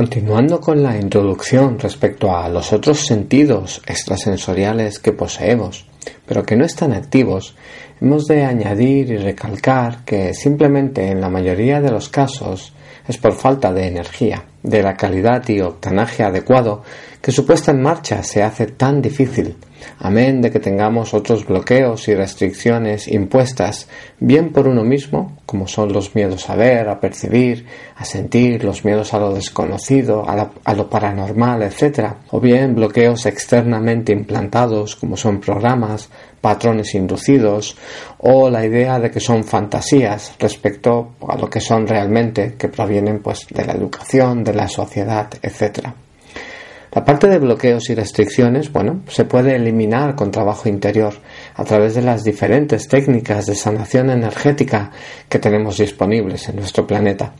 Continuando con la introducción respecto a los otros sentidos extrasensoriales que poseemos, pero que no están activos, hemos de añadir y recalcar que simplemente en la mayoría de los casos es por falta de energía, de la calidad y octanaje adecuado que su puesta en marcha se hace tan difícil, amén de que tengamos otros bloqueos y restricciones impuestas bien por uno mismo, como son los miedos a ver, a percibir, a sentir, los miedos a lo desconocido, a, lo paranormal, etc., o bien bloqueos externamente implantados, como son programas, patrones inducidos, o la idea de que son fantasías respecto a lo que son realmente, que provienen pues de la educación, de la sociedad, etc. La parte de bloqueos y restricciones, bueno, se puede eliminar con trabajo interior a través de las diferentes técnicas de sanación energética que tenemos disponibles en nuestro planeta.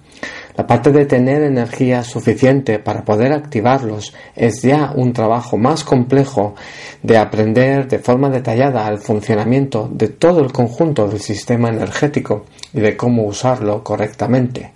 La parte de tener energía suficiente para poder activarlos es ya un trabajo más complejo de aprender de forma detallada el funcionamiento de todo el conjunto del sistema energético y de cómo usarlo correctamente.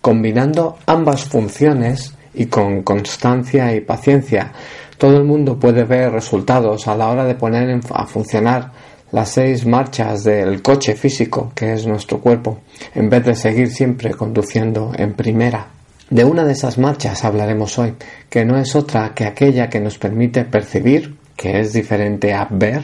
Combinando ambas funciones, y con constancia y paciencia todo el mundo puede ver resultados a la hora de poner a funcionar las seis marchas del coche físico que es nuestro cuerpo, en vez de seguir siempre conduciendo en primera. De una de esas marchas hablaremos hoy, que no es otra que aquella que nos permite percibir, que es diferente a ver,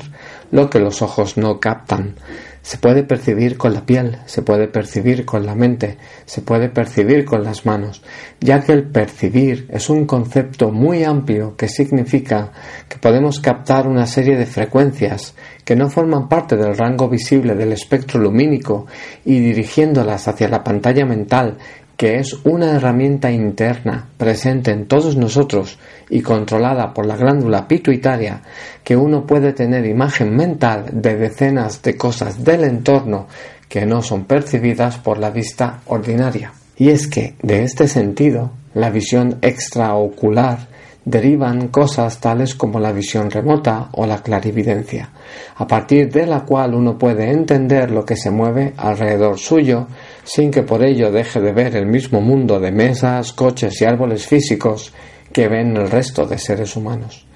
lo que los ojos no captan, se puede percibir con la piel, se puede percibir con la mente, se puede percibir con las manos, ya que el percibir es un concepto muy amplio que significa que podemos captar una serie de frecuencias que no forman parte del rango visible del espectro lumínico y dirigiéndolas hacia la pantalla mental que es una herramienta interna presente en todos nosotros y controlada por la glándula pituitaria, que uno puede tener imagen mental de decenas de cosas del entorno que no son percibidas por la vista ordinaria. Y es que, de este sentido, la visión extraocular derivan cosas tales como la visión remota o la clarividencia, a partir de la cual uno puede entender lo que se mueve alrededor suyo sin que por ello deje de ver el mismo mundo de mesas, coches y árboles físicos que ven el resto de seres humanos.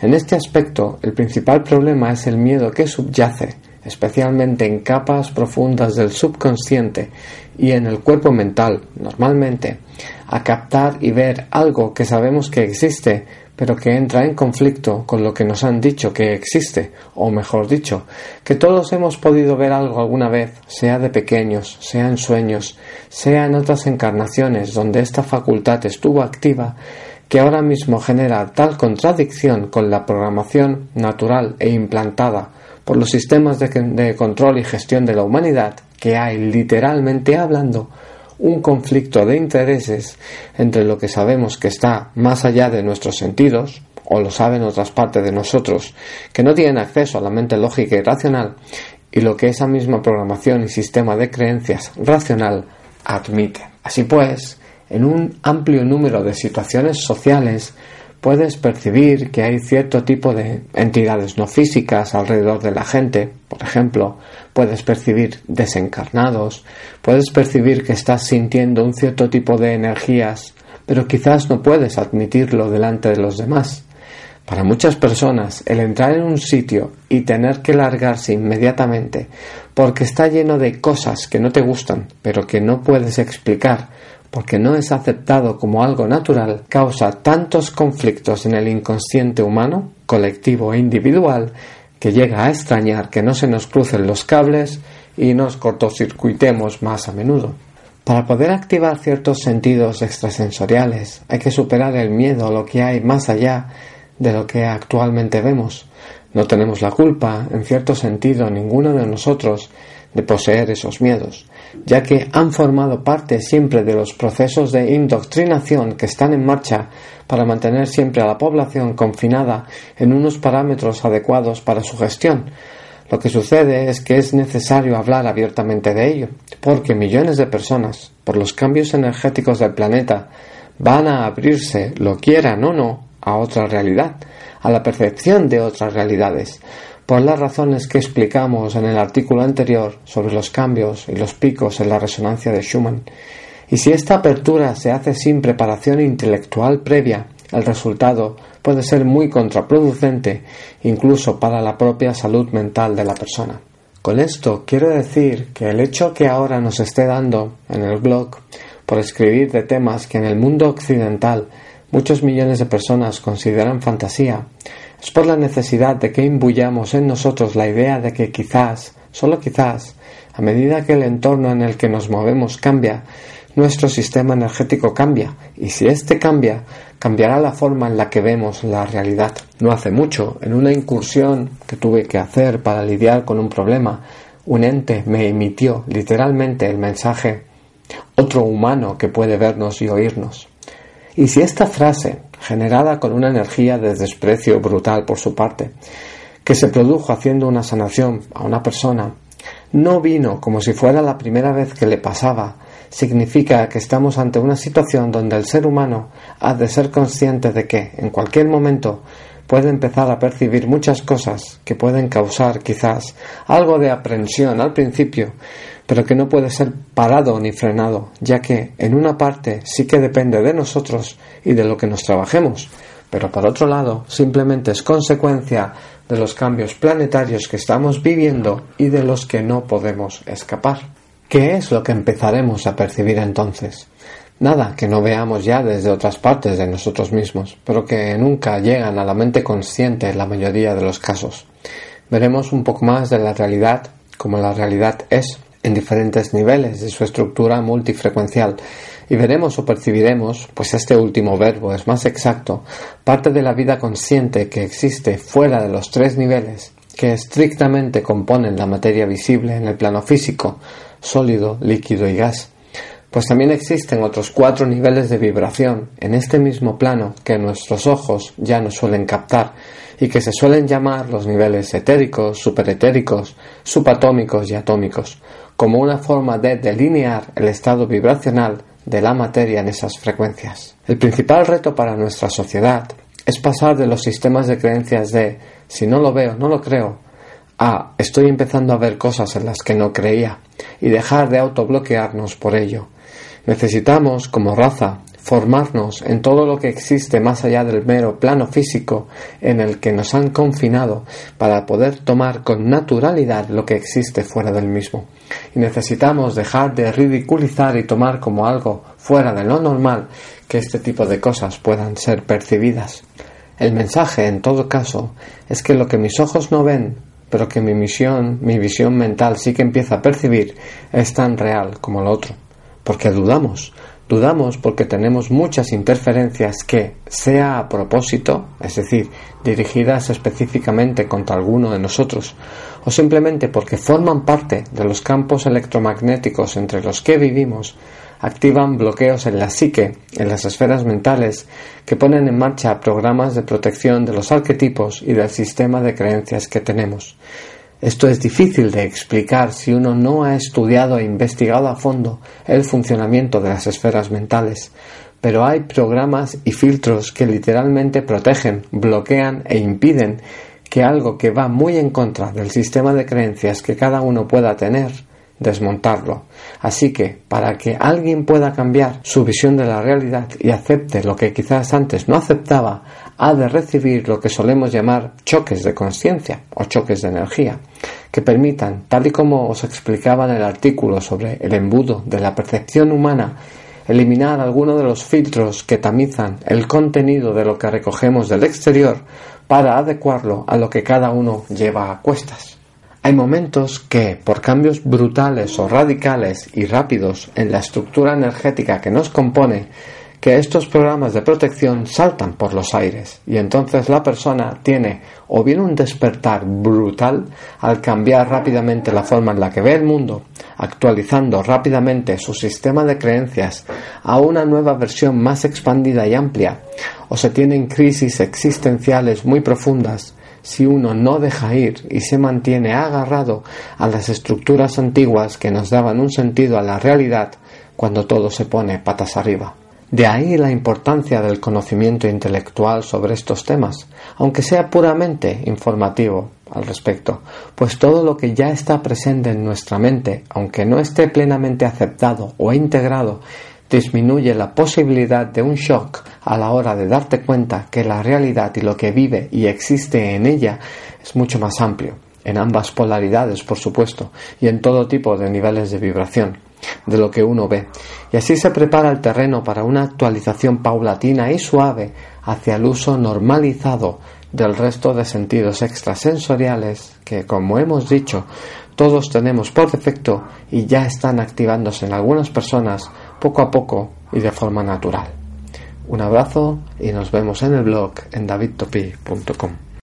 En este aspecto, el principal problema es el miedo que subyace, especialmente en capas profundas del subconsciente y en el cuerpo mental, normalmente, a captar y ver algo que sabemos que existe, pero que entra en conflicto con lo que nos han dicho que existe, o mejor dicho, que todos hemos podido ver algo alguna vez, sea de pequeños, sea en sueños, sea en otras encarnaciones donde esta facultad estuvo activa, que ahora mismo genera tal contradicción con la programación natural e implantada por los sistemas de, de control y gestión de la humanidad, que hay literalmente hablando un conflicto de intereses entre lo que sabemos que está más allá de nuestros sentidos, o lo saben otras partes de nosotros, que no tienen acceso a la mente lógica y racional, y lo que esa misma programación y sistema de creencias racional admite. Así pues, en un amplio número de situaciones sociales, puedes percibir que hay cierto tipo de entidades no físicas alrededor de la gente, por ejemplo, puedes percibir desencarnados, puedes percibir que estás sintiendo un cierto tipo de energías, pero quizás no puedes admitirlo delante de los demás. Para muchas personas, el entrar en un sitio y tener que largarse inmediatamente porque está lleno de cosas que no te gustan, pero que no puedes explicar, porque no es aceptado como algo natural, causa tantos conflictos en el inconsciente humano, colectivo e individual, que llega a extrañar que no se nos crucen los cables y nos cortocircuitemos más a menudo. Para poder activar ciertos sentidos extrasensoriales hay que superar el miedo a lo que hay más allá de lo que actualmente vemos. No tenemos la culpa, en cierto sentido, ninguno de nosotros, de poseer esos miedos, ya que han formado parte siempre de los procesos de indoctrinación que están en marcha para mantener siempre a la población confinada en unos parámetros adecuados para su gestión. Lo que sucede es que es necesario hablar abiertamente de ello, porque millones de personas, por los cambios energéticos del planeta, van a abrirse, lo quieran o no, a otra realidad, a la percepción de otras realidades, por las razones que explicamos en el artículo anterior sobre los cambios y los picos en la resonancia de Schumann, Y si esta apertura se hace sin preparación intelectual previa, el resultado puede ser muy contraproducente incluso para la propia salud mental de la persona. Con esto quiero decir que el hecho que ahora nos esté dando en el blog por escribir de temas que en el mundo occidental muchos millones de personas consideran fantasía, es por la necesidad de que imbuyamos en nosotros la idea de que quizás, solo quizás, a medida que el entorno en el que nos movemos cambia, nuestro sistema energético cambia, y si éste cambia, cambiará la forma en la que vemos la realidad. No hace mucho, en una incursión que tuve que hacer para lidiar con un problema, un ente me emitió literalmente el mensaje otro humano que puede vernos y oírnos. Y si esta frase, generada con una energía de desprecio brutal por su parte, que se produjo haciendo una sanación a una persona, no vino como si fuera la primera vez que le pasaba, significa que estamos ante una situación donde el ser humano ha de ser consciente de que, en cualquier momento, puede empezar a percibir muchas cosas que pueden causar quizás algo de aprensión al principio, pero que no puede ser parado ni frenado, ya que en una parte sí que depende de nosotros y de lo que nos trabajemos, pero por otro lado simplemente es consecuencia de los cambios planetarios que estamos viviendo y de los que no podemos escapar. ¿Qué es lo que empezaremos a percibir entonces? Nada que no veamos ya desde otras partes de nosotros mismos, pero que nunca llegan a la mente consciente en la mayoría de los casos. Veremos un poco más de la realidad como la realidad es en diferentes niveles de su estructura multifrecuencial y veremos o percibiremos, pues este último verbo es más exacto, parte de la vida consciente que existe fuera de los tres niveles que estrictamente componen la materia visible en el plano físico, sólido, líquido y gas. Pues también existen otros cuatro niveles de vibración en este mismo plano que nuestros ojos ya no suelen captar y que se suelen llamar los niveles etéricos, superetéricos, subatómicos y atómicos, como una forma de delinear el estado vibracional de la materia en esas frecuencias. El principal reto para nuestra sociedad es pasar de los sistemas de creencias de si no lo veo, no lo creo, a estoy empezando a ver cosas en las que no creía y dejar de autobloquearnos por ello. Necesitamos, como raza, formarnos en todo lo que existe más allá del mero plano físico en el que nos han confinado para poder tomar con naturalidad lo que existe fuera del mismo. Y necesitamos dejar de ridiculizar y tomar como algo fuera de lo normal que este tipo de cosas puedan ser percibidas. El mensaje, en todo caso, es que lo que mis ojos no ven, pero que mi misión, mi visión mental sí que empieza a percibir, es tan real como lo otro. Porque dudamos, Dudamos porque tenemos muchas interferencias que, sea a propósito, es decir, dirigidas específicamente contra alguno de nosotros, o simplemente porque forman parte de los campos electromagnéticos entre los que vivimos, activan bloqueos en la psique, en las esferas mentales, que ponen en marcha programas de protección de los arquetipos y del sistema de creencias que tenemos. Esto es difícil de explicar si uno no ha estudiado e investigado a fondo el funcionamiento de las esferas mentales, pero hay programas y filtros que literalmente protegen, bloquean e impiden que algo que va muy en contra del sistema de creencias que cada uno pueda tener, desmontarlo. Así que, para que alguien pueda cambiar su visión de la realidad y acepte lo que quizás antes no aceptaba, ha de recibir lo que solemos llamar choques de conciencia o choques de energía, que permitan, tal y como os explicaba en el artículo sobre el embudo de la percepción humana, eliminar alguno de los filtros que tamizan el contenido de lo que recogemos del exterior para adecuarlo a lo que cada uno lleva a cuestas. Hay momentos que, por cambios brutales o radicales y rápidos en la estructura energética que nos compone, que estos programas de protección saltan por los aires y entonces la persona tiene o bien un despertar brutal al cambiar rápidamente la forma en la que ve el mundo, actualizando rápidamente su sistema de creencias a una nueva versión más expandida y amplia, o se tienen crisis existenciales muy profundas si uno no deja ir y se mantiene agarrado a las estructuras antiguas que nos daban un sentido a la realidad cuando todo se pone patas arriba. De ahí la importancia del conocimiento intelectual sobre estos temas, aunque sea puramente informativo al respecto, pues todo lo que ya está presente en nuestra mente, aunque no esté plenamente aceptado o integrado, disminuye la posibilidad de un shock a la hora de darte cuenta que la realidad y lo que vive y existe en ella es mucho más amplio, en ambas polaridades, por supuesto, y en todo tipo de niveles de vibración de lo que uno ve, y así se prepara el terreno para una actualización paulatina y suave hacia el uso normalizado del resto de sentidos extrasensoriales que, como hemos dicho, todos tenemos por defecto y ya están activándose en algunas personas poco a poco y de forma natural. Un abrazo y nos vemos en el blog en davidtopi.com.